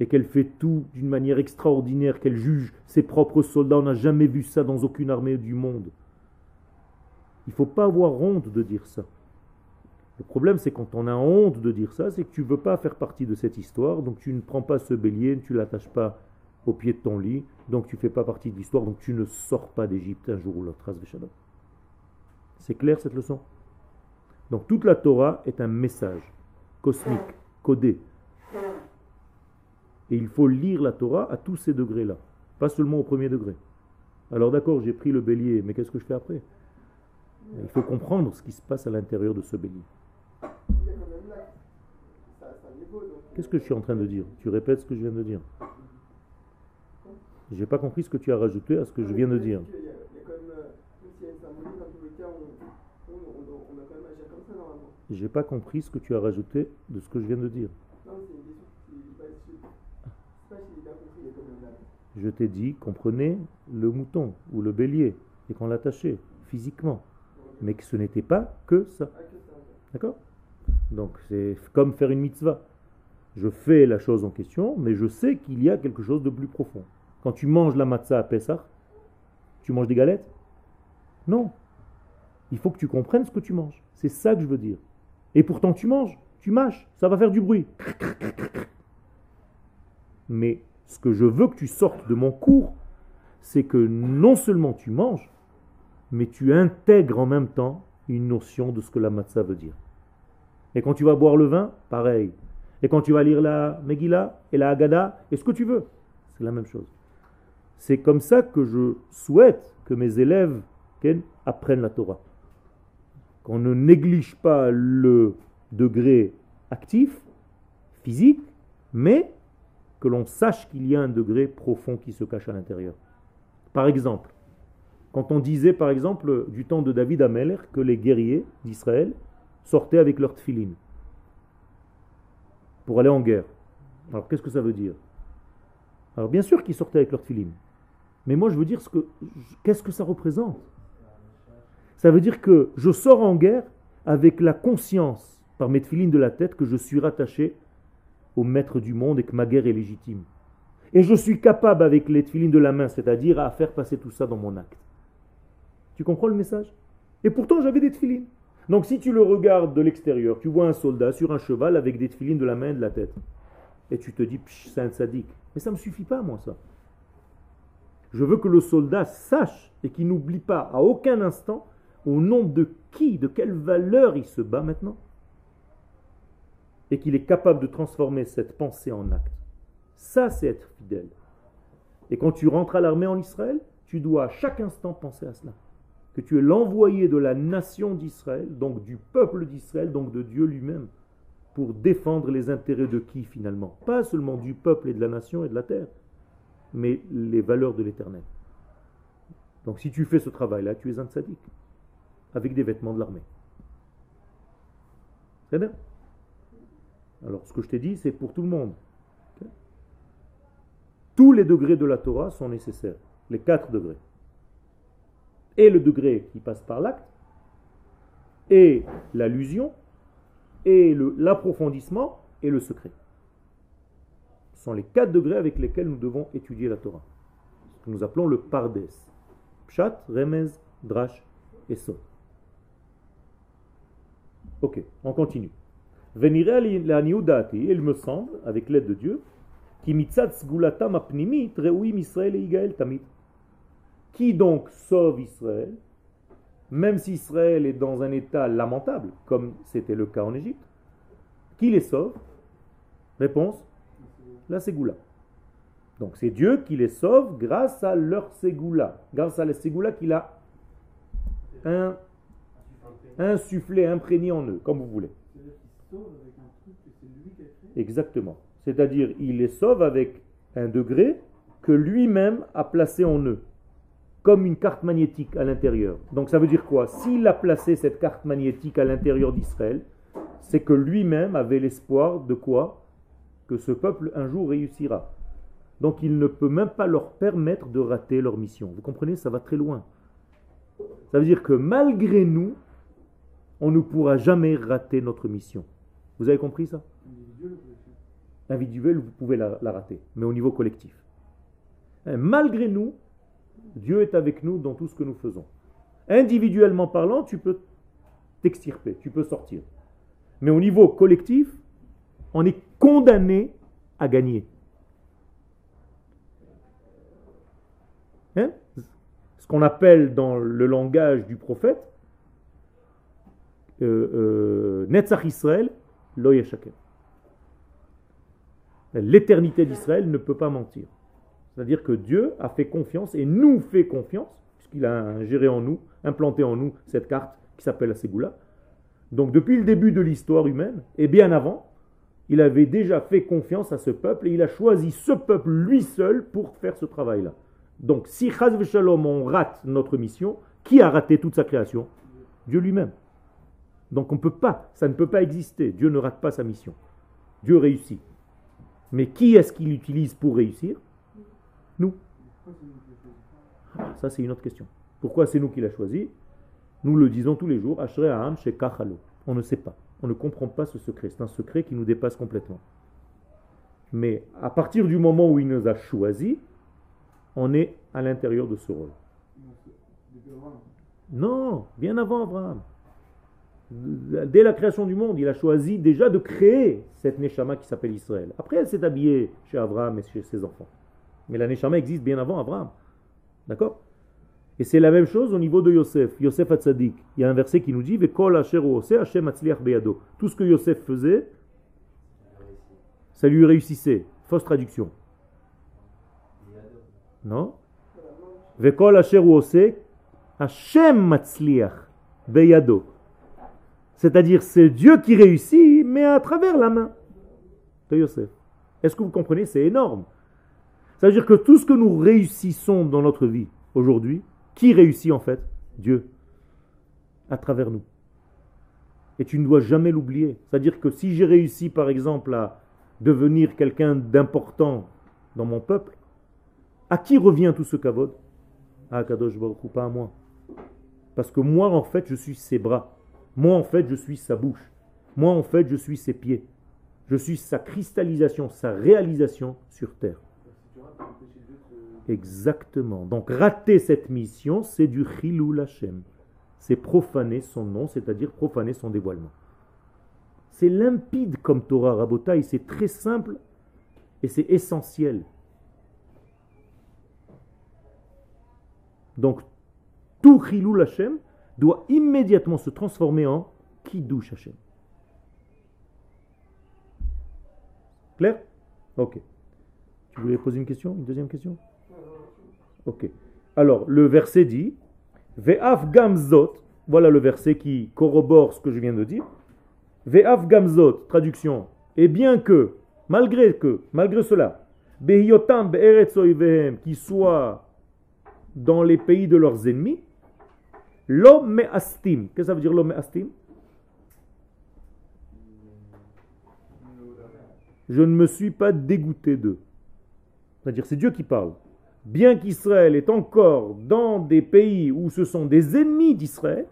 et qu'elle fait tout d'une manière extraordinaire, qu'elle juge ses propres soldats. On n'a jamais vu ça dans aucune armée du monde. Il ne faut pas avoir honte de dire ça. Le problème, c'est quand on a honte de dire ça, c'est que tu ne veux pas faire partie de cette histoire, donc tu ne prends pas ce bélier, tu ne l'attaches pas au pied de ton lit, donc tu ne fais pas partie de l'histoire, donc tu ne sors pas d'Égypte un jour ou l'autre. C'est clair cette leçon? Donc toute la Torah est un message cosmique, codé. Et il faut lire la Torah à tous ces degrés-là, pas seulement au premier degré. Alors d'accord, j'ai pris le bélier, mais qu'est-ce que je fais après? Il faut comprendre ce qui se passe à l'intérieur de ce bélier. Qu'est-ce que je suis en train de dire? Tu répètes ce que je viens de dire? J'ai pas compris ce que tu as rajouté à ce que je viens de dire. J'ai pas compris ce que tu as rajouté de ce que je viens de dire. Non, mais c'est une question qui. Bah, je sais pas si j'ai bien compris, il y a quand même là. Je t'ai dit qu'on prenait le mouton ou le bélier et qu'on l'attachait physiquement. Mais que ce n'était pas que ça. D'accord? Donc c'est comme faire une mitzvah. Je fais la chose en question, mais je sais qu'il y a quelque chose de plus profond. Quand tu manges la matzah à Pessah, tu manges des galettes? Non. Il faut que tu comprennes ce que tu manges. C'est ça que je veux dire. Et pourtant tu manges, tu mâches, ça va faire du bruit. Mais ce que je veux que tu sortes de mon cours, c'est que non seulement tu manges, mais tu intègres en même temps une notion de ce que la matzah veut dire. Et quand tu vas boire le vin, pareil. Et quand tu vas lire la Megillah et la Haggadah, et ce que tu veux, c'est la même chose. C'est comme ça que je souhaite que mes élèves apprennent la Torah. Qu'on ne néglige pas le degré actif, physique, mais que l'on sache qu'il y a un degré profond qui se cache à l'intérieur. Par exemple, quand on disait par exemple du temps de David Ameler que les guerriers d'Israël sortaient avec leur tefillin pour aller en guerre. Alors qu'est-ce que ça veut dire? Alors bien sûr qu'ils sortaient avec leur tefillin. Mais moi je veux dire ce que qu'est-ce que ça représente? Ça veut dire que je sors en guerre avec la conscience par mes tefillin de la tête que je suis rattaché au maître du monde et que ma guerre est légitime. Et je suis capable avec les tefillin de la main, c'est-à-dire à faire passer tout ça dans mon acte. Tu comprends le message? Et pourtant j'avais des tefillin. Donc si tu le regardes de l'extérieur, tu vois un soldat sur un cheval avec des tefillin de la main et de la tête. Et tu te dis, c'est un sadique. Mais ça ne me suffit pas, moi, ça. Je veux que le soldat sache et qu'il n'oublie pas à aucun instant au nom de qui, de quelle valeur il se bat maintenant. Et qu'il est capable de transformer cette pensée en acte. Ça, c'est être fidèle. Et quand tu rentres à l'armée en Israël, tu dois à chaque instant penser à cela. Que tu es l'envoyé de la nation d'Israël, donc du peuple d'Israël, donc de Dieu lui-même, pour défendre les intérêts de qui finalement? Pas seulement du peuple et de la nation et de la terre, mais les valeurs de l'éternel. Donc si tu fais ce travail-là, tu es un tzaddik, avec des vêtements de l'armée. C'est bien Alors ce que je t'ai dit, c'est pour tout le monde. Tous les degrés de la Torah sont nécessaires, les quatre degrés. Et le degré qui passe par l'acte, et l'allusion, et l'approfondissement, et le secret. Ce sont les quatre degrés avec lesquels nous devons étudier la Torah. Ce que nous appelons le pardes. Pshat, Remez, Drash et Sod. Ok, on continue. Il me semble, avec l'aide de Dieu, qui donc sauve Israël, même si Israël est dans un état lamentable, comme c'était le cas en Égypte? Qui les sauve? Réponse la Ségoula. Donc c'est Dieu qui les sauve grâce à leur Ségoula, grâce à la Ségoula qu'il a insufflé, imprégné en eux, comme vous voulez. Exactement. C'est-à-dire, il les sauve avec un degré que lui-même a placé en eux, comme une carte magnétique à l'intérieur. Donc ça veut dire quoi? S'il a placé cette carte magnétique à l'intérieur d'Israël, c'est que lui-même avait l'espoir de quoi? Que ce peuple un jour réussira. Donc il ne peut même pas leur permettre de rater leur mission. Vous comprenez? Ça va très loin. Ça veut dire que malgré nous, on ne pourra jamais rater notre mission. Vous avez compris ça? Individuel, vous pouvez la, rater, mais au niveau collectif. Hein, malgré nous, Dieu est avec nous dans tout ce que nous faisons. Individuellement parlant, tu peux t'extirper, tu peux sortir. Mais au niveau collectif, on est condamné à gagner. Hein? Ce qu'on appelle dans le langage du prophète, euh, euh, Netzach Israël, L'éternité d'Israël ne peut pas mentir. C'est-à-dire que Dieu a fait confiance et nous fait confiance, puisqu'il a géré en nous, implanté en nous cette carte qui s'appelle la Ségoula. Donc depuis le début de l'histoire humaine, et bien avant, il avait déjà fait confiance à ce peuple et il a choisi ce peuple lui seul pour faire ce travail-là. Donc si Chaz on rate notre mission, qui a raté toute sa création? Dieu lui-même. Donc on ne peut pas, ça ne peut pas exister. Dieu ne rate pas sa mission. Dieu réussit. Mais qui est-ce qu'il utilise pour réussir? Nous. Ah, Ça, c'est une autre question. Pourquoi c'est nous qui l'a choisi? Nous le disons tous les jours. On ne sait pas. On ne comprend pas ce secret. C'est un secret qui nous dépasse complètement. Mais à partir du moment où il nous a choisis, on est à l'intérieur de ce rôle. Non, bien avant Abraham. Dès la création du monde, il a choisi déjà de créer cette Neshama qui s'appelle Israël. Après, elle s'est habillée chez Abraham et chez ses enfants. Mais la Neshama existe bien avant Abraham. D'accord? Et c'est la même chose au niveau de Yosef. Yosef Hatzadik. Il y a un verset qui nous dit Hashem beyado. Tout ce que Yosef faisait, ça lui réussissait. Fausse traduction. Non? Vekol asher Hashem matzliach beyado. C'est-à-dire, c'est Dieu qui réussit, mais à travers la main de Yosef. Est-ce que vous comprenez? C'est énorme. Ça veut dire que tout ce que nous réussissons dans notre vie aujourd'hui, qui réussit en fait? Dieu. À travers nous. Et tu ne dois jamais l'oublier. C'est-à-dire que si j'ai réussi, par exemple, à devenir quelqu'un d'important dans mon peuple, à qui revient tout ce kavod? À Kadosh Baruch pas à moi. Parce que moi, en fait, je suis ses bras. Moi, en fait, je suis sa bouche. Moi, en fait, je suis ses pieds. Je suis sa cristallisation, sa réalisation sur terre. Exactement. Donc, rater cette mission, c'est du chilou Hashem. C'est profaner son nom, c'est-à-dire profaner son dévoilement. C'est limpide comme Torah Rabotai, c'est très simple et c'est essentiel. Donc, tout chilou Hashem doit immédiatement se transformer en Kiddush Hashem. Clair? Ok. Tu voulais poser une question? Une deuxième question? Ok. Alors, le verset dit Ve'af gamzot, voilà le verset qui corrobore ce que je viens de dire. Ve'af gamzot, traduction. Et bien que, malgré que, malgré cela, oivehem, qui soit dans les pays de leurs ennemis, L'homme astim. Qu'est-ce que ça veut dire l'homme astim Je ne me suis pas dégoûté d'eux. C'est-à-dire, c'est Dieu qui parle. Bien qu'Israël est encore dans des pays où ce sont des ennemis d'Israël,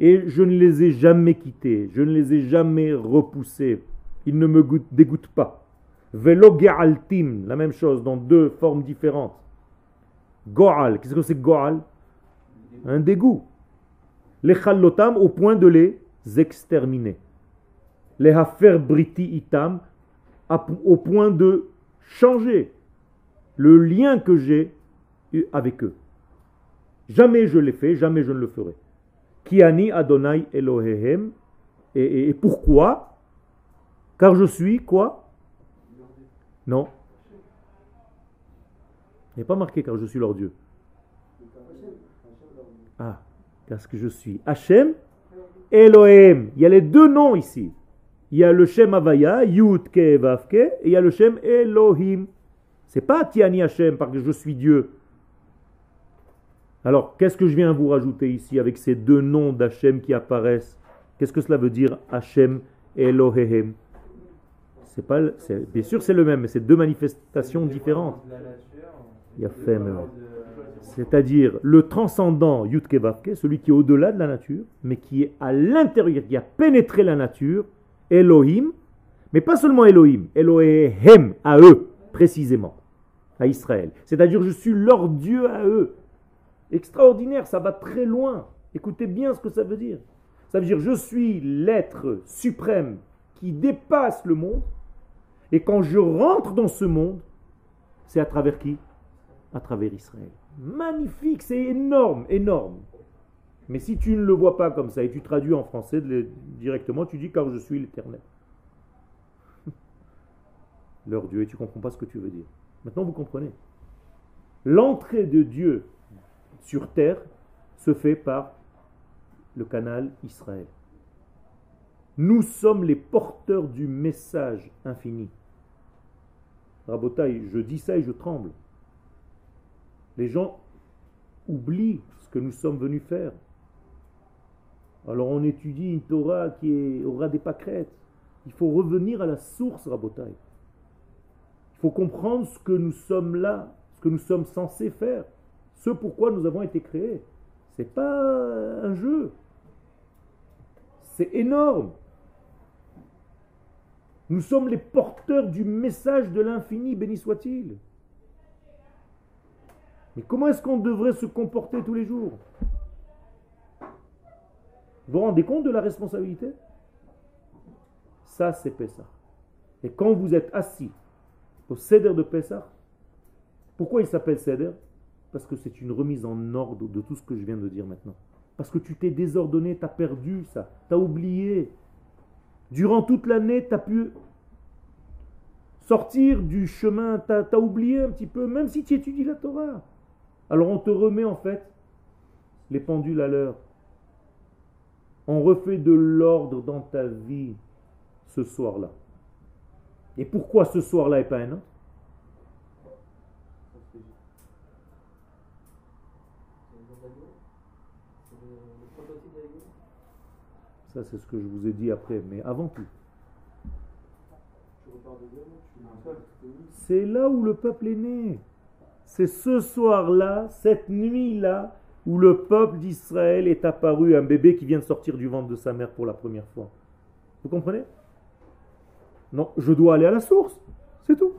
et je ne les ai jamais quittés, je ne les ai jamais repoussés, ils ne me dégoûtent pas. Velo ge'altim, la même chose dans deux formes différentes. Go'al, qu'est-ce que c'est Go'al? Un dégoût. Les challotam au point de les exterminer. Les hafer briti itam au point de changer le lien que j'ai avec eux. Jamais je l'ai fait, jamais je ne le ferai. Kiani Adonai Elohehem. Et, et pourquoi? Car je suis quoi? Non. Il n'est pas marqué car je suis leur Dieu. Ah, qu'est-ce que je suis Hachem, Elohim. Il y a les deux noms ici. Il y a le Shem Avaya, Yud Ke Vavke, et il y a le Shem Elohim. C'est pas Tiani Hachem parce que je suis Dieu. Alors, qu'est-ce que je viens vous rajouter ici avec ces deux noms d'Hachem qui apparaissent? Qu'est-ce que cela veut dire Hachem Elohim? C'est pas, bien sûr, c'est le même, mais c'est deux manifestations différentes. Il y a fait, c'est-à-dire le transcendant Yudkevavke, celui qui est au-delà de la nature, mais qui est à l'intérieur, qui a pénétré la nature, Elohim, mais pas seulement Elohim, Elohim à eux, précisément, à Israël. C'est-à-dire je suis leur Dieu à eux. Extraordinaire, ça va très loin. Écoutez bien ce que ça veut dire. Ça veut dire je suis l'être suprême qui dépasse le monde, et quand je rentre dans ce monde, c'est à travers qui? À travers Israël. Magnifique, c'est énorme, énorme. Mais si tu ne le vois pas comme ça et tu traduis en français directement, tu dis car je suis l'éternel. Leur Dieu, et tu ne comprends pas ce que tu veux dire. Maintenant, vous comprenez. L'entrée de Dieu sur terre se fait par le canal Israël. Nous sommes les porteurs du message infini. Rabotaï, je dis ça et je tremble. Les gens oublient ce que nous sommes venus faire. Alors on étudie une Torah qui aura des pâquerettes. Il faut revenir à la source, Rabotai. Il faut comprendre ce que nous sommes là, ce que nous sommes censés faire, ce pourquoi nous avons été créés. C'est pas un jeu. C'est énorme. Nous sommes les porteurs du message de l'infini, béni soit-il. Mais comment est-ce qu'on devrait se comporter tous les jours? Vous vous rendez compte de la responsabilité? Ça, c'est Pessah. Et quand vous êtes assis au Seder de Pessah, pourquoi il s'appelle Seder? Parce que c'est une remise en ordre de tout ce que je viens de dire maintenant. Parce que tu t'es désordonné, tu as perdu ça, tu as oublié. Durant toute l'année, tu as pu sortir du chemin, tu as, oublié un petit peu, même si tu étudies la Torah. Alors on te remet en fait les pendules à l'heure. On refait de l'ordre dans ta vie ce soir-là. Et pourquoi ce soir-là et pas un autre? Ça, c'est ce que je vous ai dit après, mais avant tout. C'est là où le peuple est né. C'est ce soir-là, cette nuit-là, où le peuple d'Israël est apparu, un bébé qui vient de sortir du ventre de sa mère pour la première fois. Vous comprenez? Non, je dois aller à la source. C'est tout.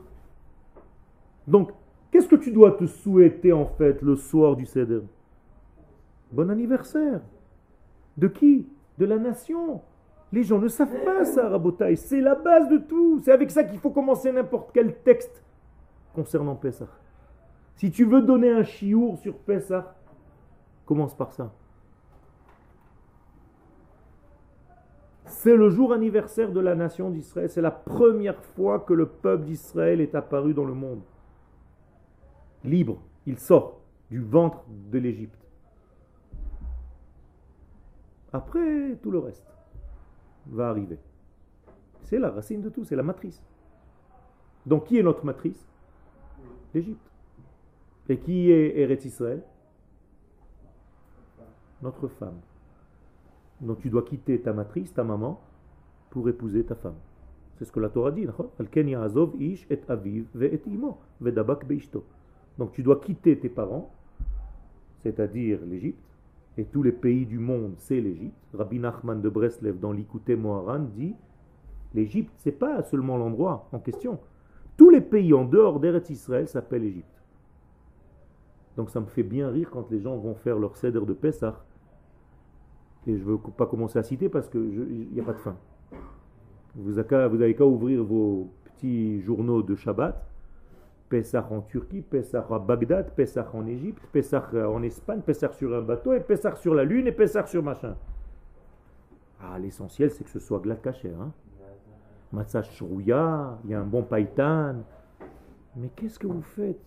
Donc, qu'est-ce que tu dois te souhaiter en fait le soir du Seder? Bon anniversaire. De qui? De la nation. Les gens ne savent pas ça, Rabotaï. C'est la base de tout. C'est avec ça qu'il faut commencer n'importe quel texte concernant Pessah. Si tu veux donner un chiour sur Pessah, commence par ça. C'est le jour anniversaire de la nation d'Israël. C'est la première fois que le peuple d'Israël est apparu dans le monde. Libre, il sort du ventre de l'Égypte. Après, tout le reste va arriver. C'est la racine de tout, c'est la matrice. Donc qui est notre matrice? L'Égypte. Et qui est Eretz Israël? Notre femme. Donc tu dois quitter ta matrice, ta maman, pour épouser ta femme. C'est ce que la Torah dit. Donc tu dois quitter tes parents, c'est-à-dire l'Égypte, et tous les pays du monde, c'est l'Égypte. Rabbi Nachman de Breslev dans l'Ikouté Moharan dit l'Égypte, c'est pas seulement l'endroit en question. Tous les pays en dehors d'Eretz Israël s'appellent Égypte. Donc ça me fait bien rire quand les gens vont faire leur cèdre de Pessah. Et je ne veux pas commencer à citer parce qu'il n'y a pas de fin. Vous avez qu'à ouvrir vos petits journaux de Shabbat. Pessah en Turquie, Pessah à Bagdad, Pessah en Égypte, Pessah en Espagne, Pessah sur un bateau, et Pessah sur la lune, et Pessah sur machin. Ah, l'essentiel, c'est que ce soit glad caché. Hein? Il y a un bon païtan. Mais qu'est-ce que vous faites?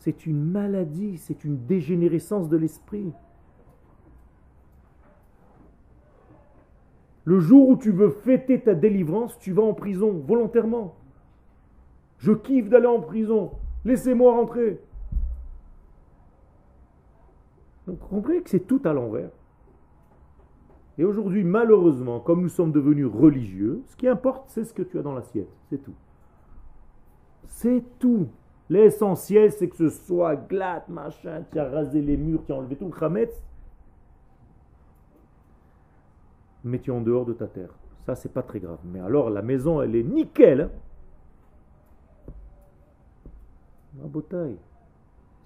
C'est une maladie, c'est une dégénérescence de l'esprit. Le jour où tu veux fêter ta délivrance, tu vas en prison volontairement. Je kiffe d'aller en prison. Laissez-moi rentrer. Donc, comprenez que c'est tout à l'envers. Et aujourd'hui, malheureusement, comme nous sommes devenus religieux, ce qui importe, c'est ce que tu as dans l'assiette. C'est tout. C'est tout. L'essentiel, c'est que ce soit glatt, machin, tu as rasé les murs, tu as enlevé tout le khametz. Mais en dehors de ta terre. Ça, c'est pas très grave. Mais alors, la maison, elle est nickel. Hein. Ma bouteille.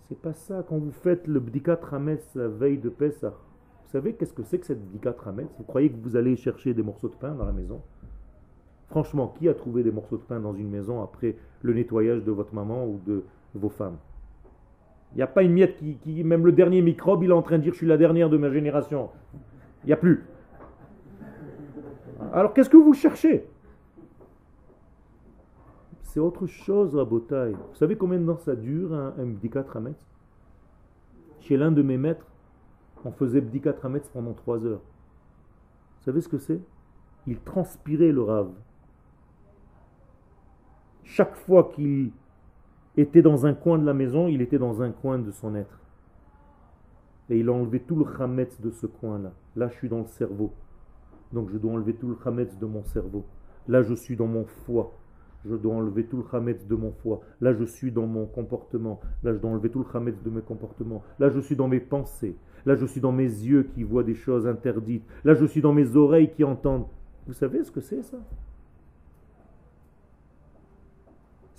C'est pas ça. Quand vous faites le bdikat rametz la veille de Pessah, vous savez qu'est-ce que c'est que cette bdikat rametz Vous croyez que vous allez chercher des morceaux de pain dans la maison? Franchement, qui a trouvé des morceaux de pain dans une maison après le nettoyage de votre maman ou de vos femmes? Il n'y a pas une miette qui, même le dernier microbe, il est en train de dire je suis la dernière de ma génération. Il n'y a plus. Alors qu'est-ce que vous cherchez? C'est autre chose, la bouteille. Vous savez combien de temps ça dure un, un bdikat Chez l'un de mes maîtres, on faisait bdikat rametz pendant trois heures. Vous savez ce que c'est? Il transpirait le rave chaque fois qu'il était dans un coin de la maison, il était dans un coin de son être. Et il a enlevé tout le chametz de ce coin-là. Là, je suis dans le cerveau. Donc je dois enlever tout le chametz de mon cerveau. Là, je suis dans mon foie. je dois enlever tout le chametz de mon foie. Là, je suis dans mon comportement. Là, je dois enlever tout le chametz de mes comportements. Là, je suis dans mes pensées. Là, je suis dans mes yeux qui voient des choses interdites. Là, je suis dans mes oreilles qui entendent. Vous savez ce que c'est ça?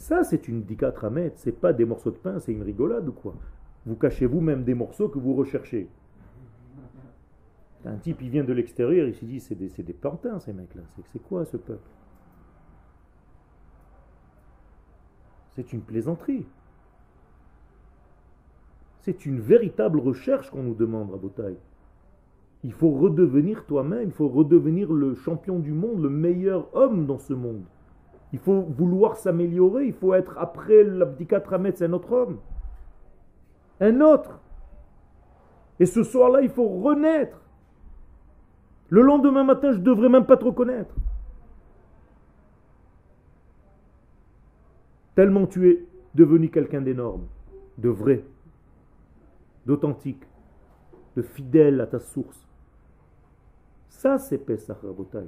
Ça, c'est une dikat ramet. C'est pas des morceaux de pain, c'est une rigolade ou quoi? Vous cachez vous-même des morceaux que vous recherchez. Un type, il vient de l'extérieur, il se dit, c'est des, des pantins, ces mecs-là. C'est quoi ce peuple? C'est une plaisanterie. C'est une véritable recherche qu'on nous demande, à Botaï. Il faut redevenir toi-même, il faut redevenir le champion du monde, le meilleur homme dans ce monde. Il faut vouloir s'améliorer, il faut être après l'abdikat Ramet, c'est un autre homme. Un autre. Et ce soir-là, il faut renaître. Le lendemain matin, je ne devrais même pas te reconnaître. Tellement tu es devenu quelqu'un d'énorme, de vrai, d'authentique, de fidèle à ta source. Ça, c'est Pesach Rabotai.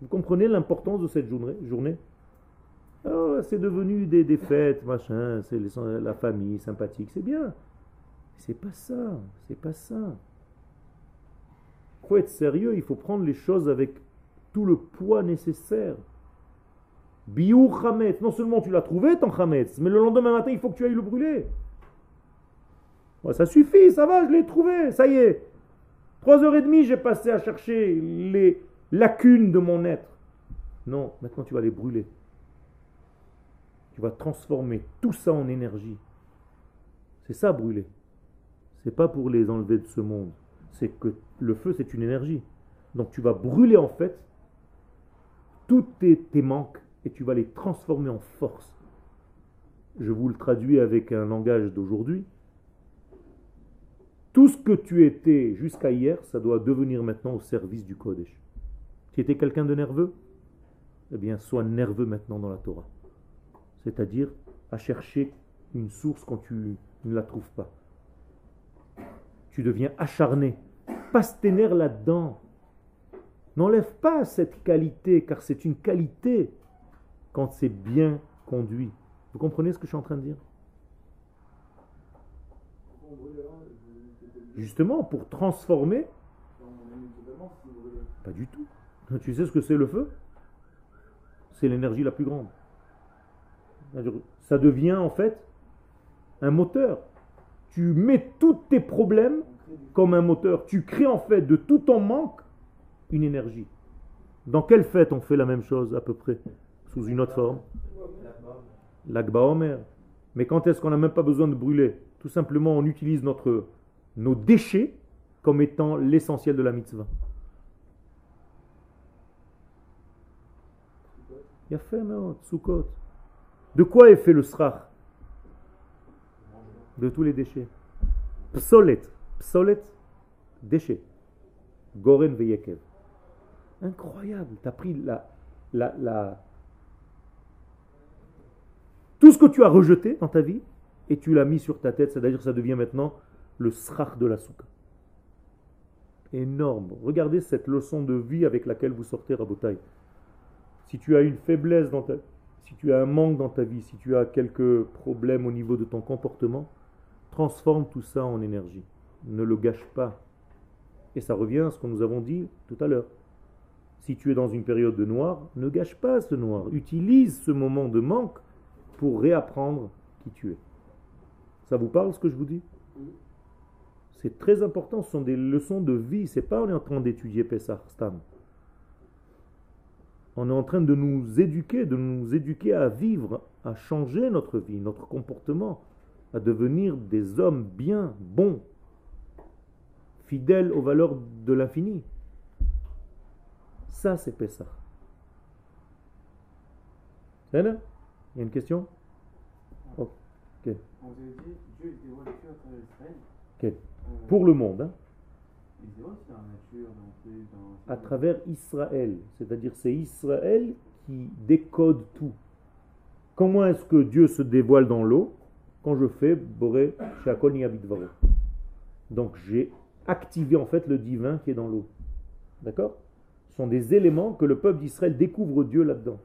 Vous comprenez l'importance de cette journée, C'est devenu des, fêtes, machin, c'est la famille sympathique, c'est bien. C'est pas ça, c'est pas ça. Il faut être sérieux, il faut prendre les choses avec tout le poids nécessaire. Biou Hametz, non seulement tu l'as trouvé ton Hametz, mais le lendemain matin il faut que tu ailles le brûler. ça suffit, ça va, je l'ai trouvé, ça y est. Trois heures et demie, j'ai passé à chercher les lacunes de mon être. Non, maintenant tu vas les brûler. Tu vas transformer tout ça en énergie. C'est ça brûler. C'est pas pour les enlever de ce monde. C'est que le feu, c'est une énergie. Donc tu vas brûler en fait tous tes, tes manques et tu vas les transformer en force. Je vous le traduis avec un langage d'aujourd'hui. Tout ce que tu étais jusqu'à hier, ça doit devenir maintenant au service du Kodesh. Tu étais quelqu'un de nerveux? Eh bien, sois nerveux maintenant dans la Torah. C'est-à-dire à chercher une source quand tu ne la trouves pas. Tu deviens acharné. Passe tes nerfs là-dedans. N'enlève pas cette qualité, car c'est une qualité quand c'est bien conduit. Vous comprenez ce que je suis en train de dire? Justement, pour transformer. Pas du tout. Tu sais ce que c'est le feu? C'est l'énergie la plus grande. Ça devient en fait un moteur. Tu mets tous tes problèmes comme un moteur. Tu crées en fait de tout ton manque une énergie. Dans quelle fête on fait la même chose à peu près? Sous une autre forme L'Akba Omer. Mais quand est-ce qu'on n'a même pas besoin de brûler? Tout simplement, on utilise notre, nos déchets comme étant l'essentiel de la mitzvah. Fait Sukkot. De quoi est fait le srach? De tous les déchets. Psolet. Psolet, déchets. Goren veyekev. Incroyable. Tu as pris la, la, la, tout ce que tu as rejeté dans ta vie, et tu l'as mis sur ta tête, c'est-à-dire que ça devient maintenant le srach de la souka. Énorme. Regardez cette leçon de vie avec laquelle vous sortez Rabotai. Si tu as une faiblesse dans ta si tu as un manque dans ta vie, si tu as quelques problèmes au niveau de ton comportement, transforme tout ça en énergie. Ne le gâche pas. Et ça revient à ce que nous avons dit tout à l'heure. Si tu es dans une période de noir, ne gâche pas ce noir. Utilise ce moment de manque pour réapprendre qui tu es. Ça vous parle ce que je vous dis? C'est très important, ce sont des leçons de vie, c'est pas on est en train d'étudier Pessah Stam. On est en train de nous éduquer, de nous éduquer à vivre, à changer notre vie, notre comportement, à devenir des hommes bien, bons, fidèles aux valeurs de l'infini. Ça, c'est Pessah. C'est il y a une question? Ok. On vous dit, Dieu dévoile Dieu à travers Israël. Pour le monde. Hein. À travers Israël. C'est-à-dire c'est Israël qui décode tout. Comment est-ce que Dieu se dévoile dans l'eau? Quand je fais Boré Shakol Niyabidvaro. Donc j'ai activé en fait le divin qui est dans l'eau. D'accord? Ce sont des éléments que le peuple d'Israël découvre Dieu là-dedans.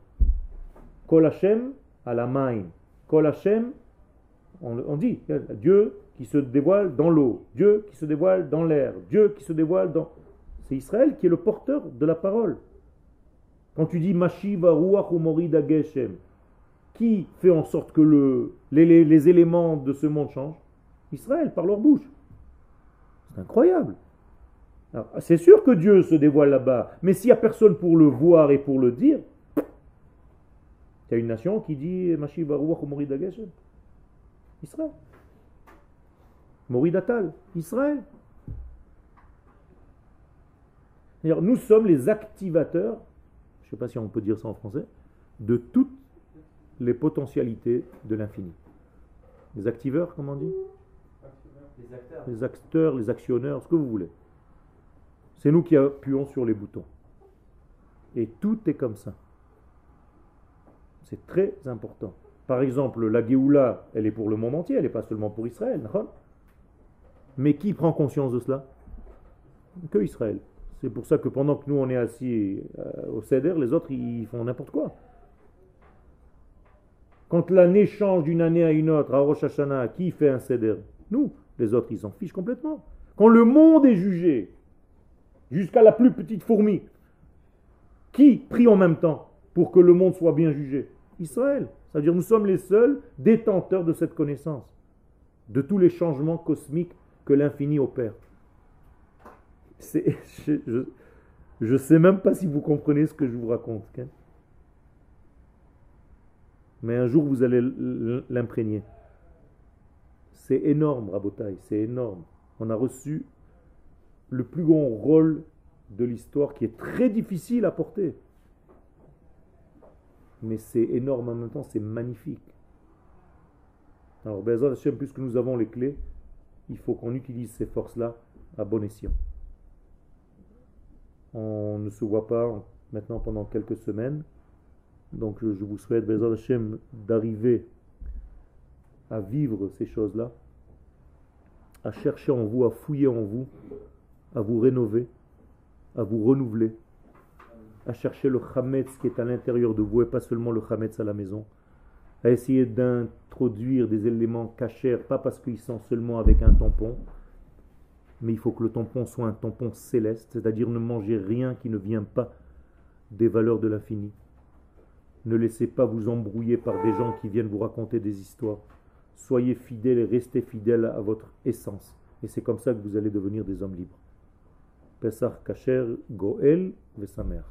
Kol Hashem à la main. Kol Hashem, on, on dit, Dieu qui se dévoile dans l'eau, Dieu qui se dévoile dans l'air, Dieu qui se dévoile dans... C'est Israël qui est le porteur de la parole. Quand tu dis Mashiva Ruach Umorida Geshem, qui fait en sorte que le, les, les- les éléments de ce monde changent? Israël, par leur bouche. C'est incroyable. C'est sûr que Dieu se dévoile là-bas, mais s'il n'y a personne pour le voir et pour le dire, il y a une nation qui dit Mashiva Ruach Umorida Geshem. Israël. Moridatal, Israël. D'ailleurs, nous sommes les activateurs, je ne sais pas si on peut dire ça en français, de toutes les potentialités de l'infini. Les activeurs, comment on dit Les acteurs. Les acteurs, les actionneurs, ce que vous voulez. C'est nous qui appuyons sur les boutons. Et tout est comme ça. C'est très important. Par exemple, la Géoula, elle est pour le monde entier, elle n'est pas seulement pour Israël. Mais qui prend conscience de cela? Que Israël. C'est pour ça que pendant que nous on est assis euh, au Seder, les autres ils font n'importe quoi. Quand l'année change d'une année à une autre, à Rosh Hashanah, qui fait un Seder? Nous. Les autres ils s'en fichent complètement. Quand le monde est jugé, jusqu'à la plus petite fourmi, qui prie en même temps pour que le monde soit bien jugé? Israël. C'est-à-dire nous sommes les seuls détenteurs de cette connaissance, de tous les changements cosmiques que l'infini opère. Je ne sais même pas si vous comprenez ce que je vous raconte. Ken. Mais un jour, vous allez l'imprégner. C'est énorme, Rabotai, c'est énorme. On a reçu le plus grand rôle de l'histoire qui est très difficile à porter. Mais c'est énorme en même temps, c'est magnifique. Alors, Bezat Hashem, puisque nous avons les clés, il faut qu'on utilise ces forces-là à bon escient. On ne se voit pas maintenant pendant quelques semaines. Donc je vous souhaite, Bezat Hashem, d'arriver à vivre ces choses-là, à chercher en vous, à fouiller en vous, à vous rénover, à vous renouveler, à chercher le Hametz qui est à l'intérieur de vous et pas seulement le Hametz à la maison, à essayer d'introduire des éléments cachers, pas parce qu'ils sont seulement avec un tampon, mais il faut que le tampon soit un tampon céleste, c'est-à-dire ne mangez rien qui ne vient pas des valeurs de l'infini. Ne laissez pas vous embrouiller par des gens qui viennent vous raconter des histoires. Soyez fidèles et restez fidèles à votre essence. Et c'est comme ça que vous allez devenir des hommes libres. Pesach Kacher Goel Vesamer.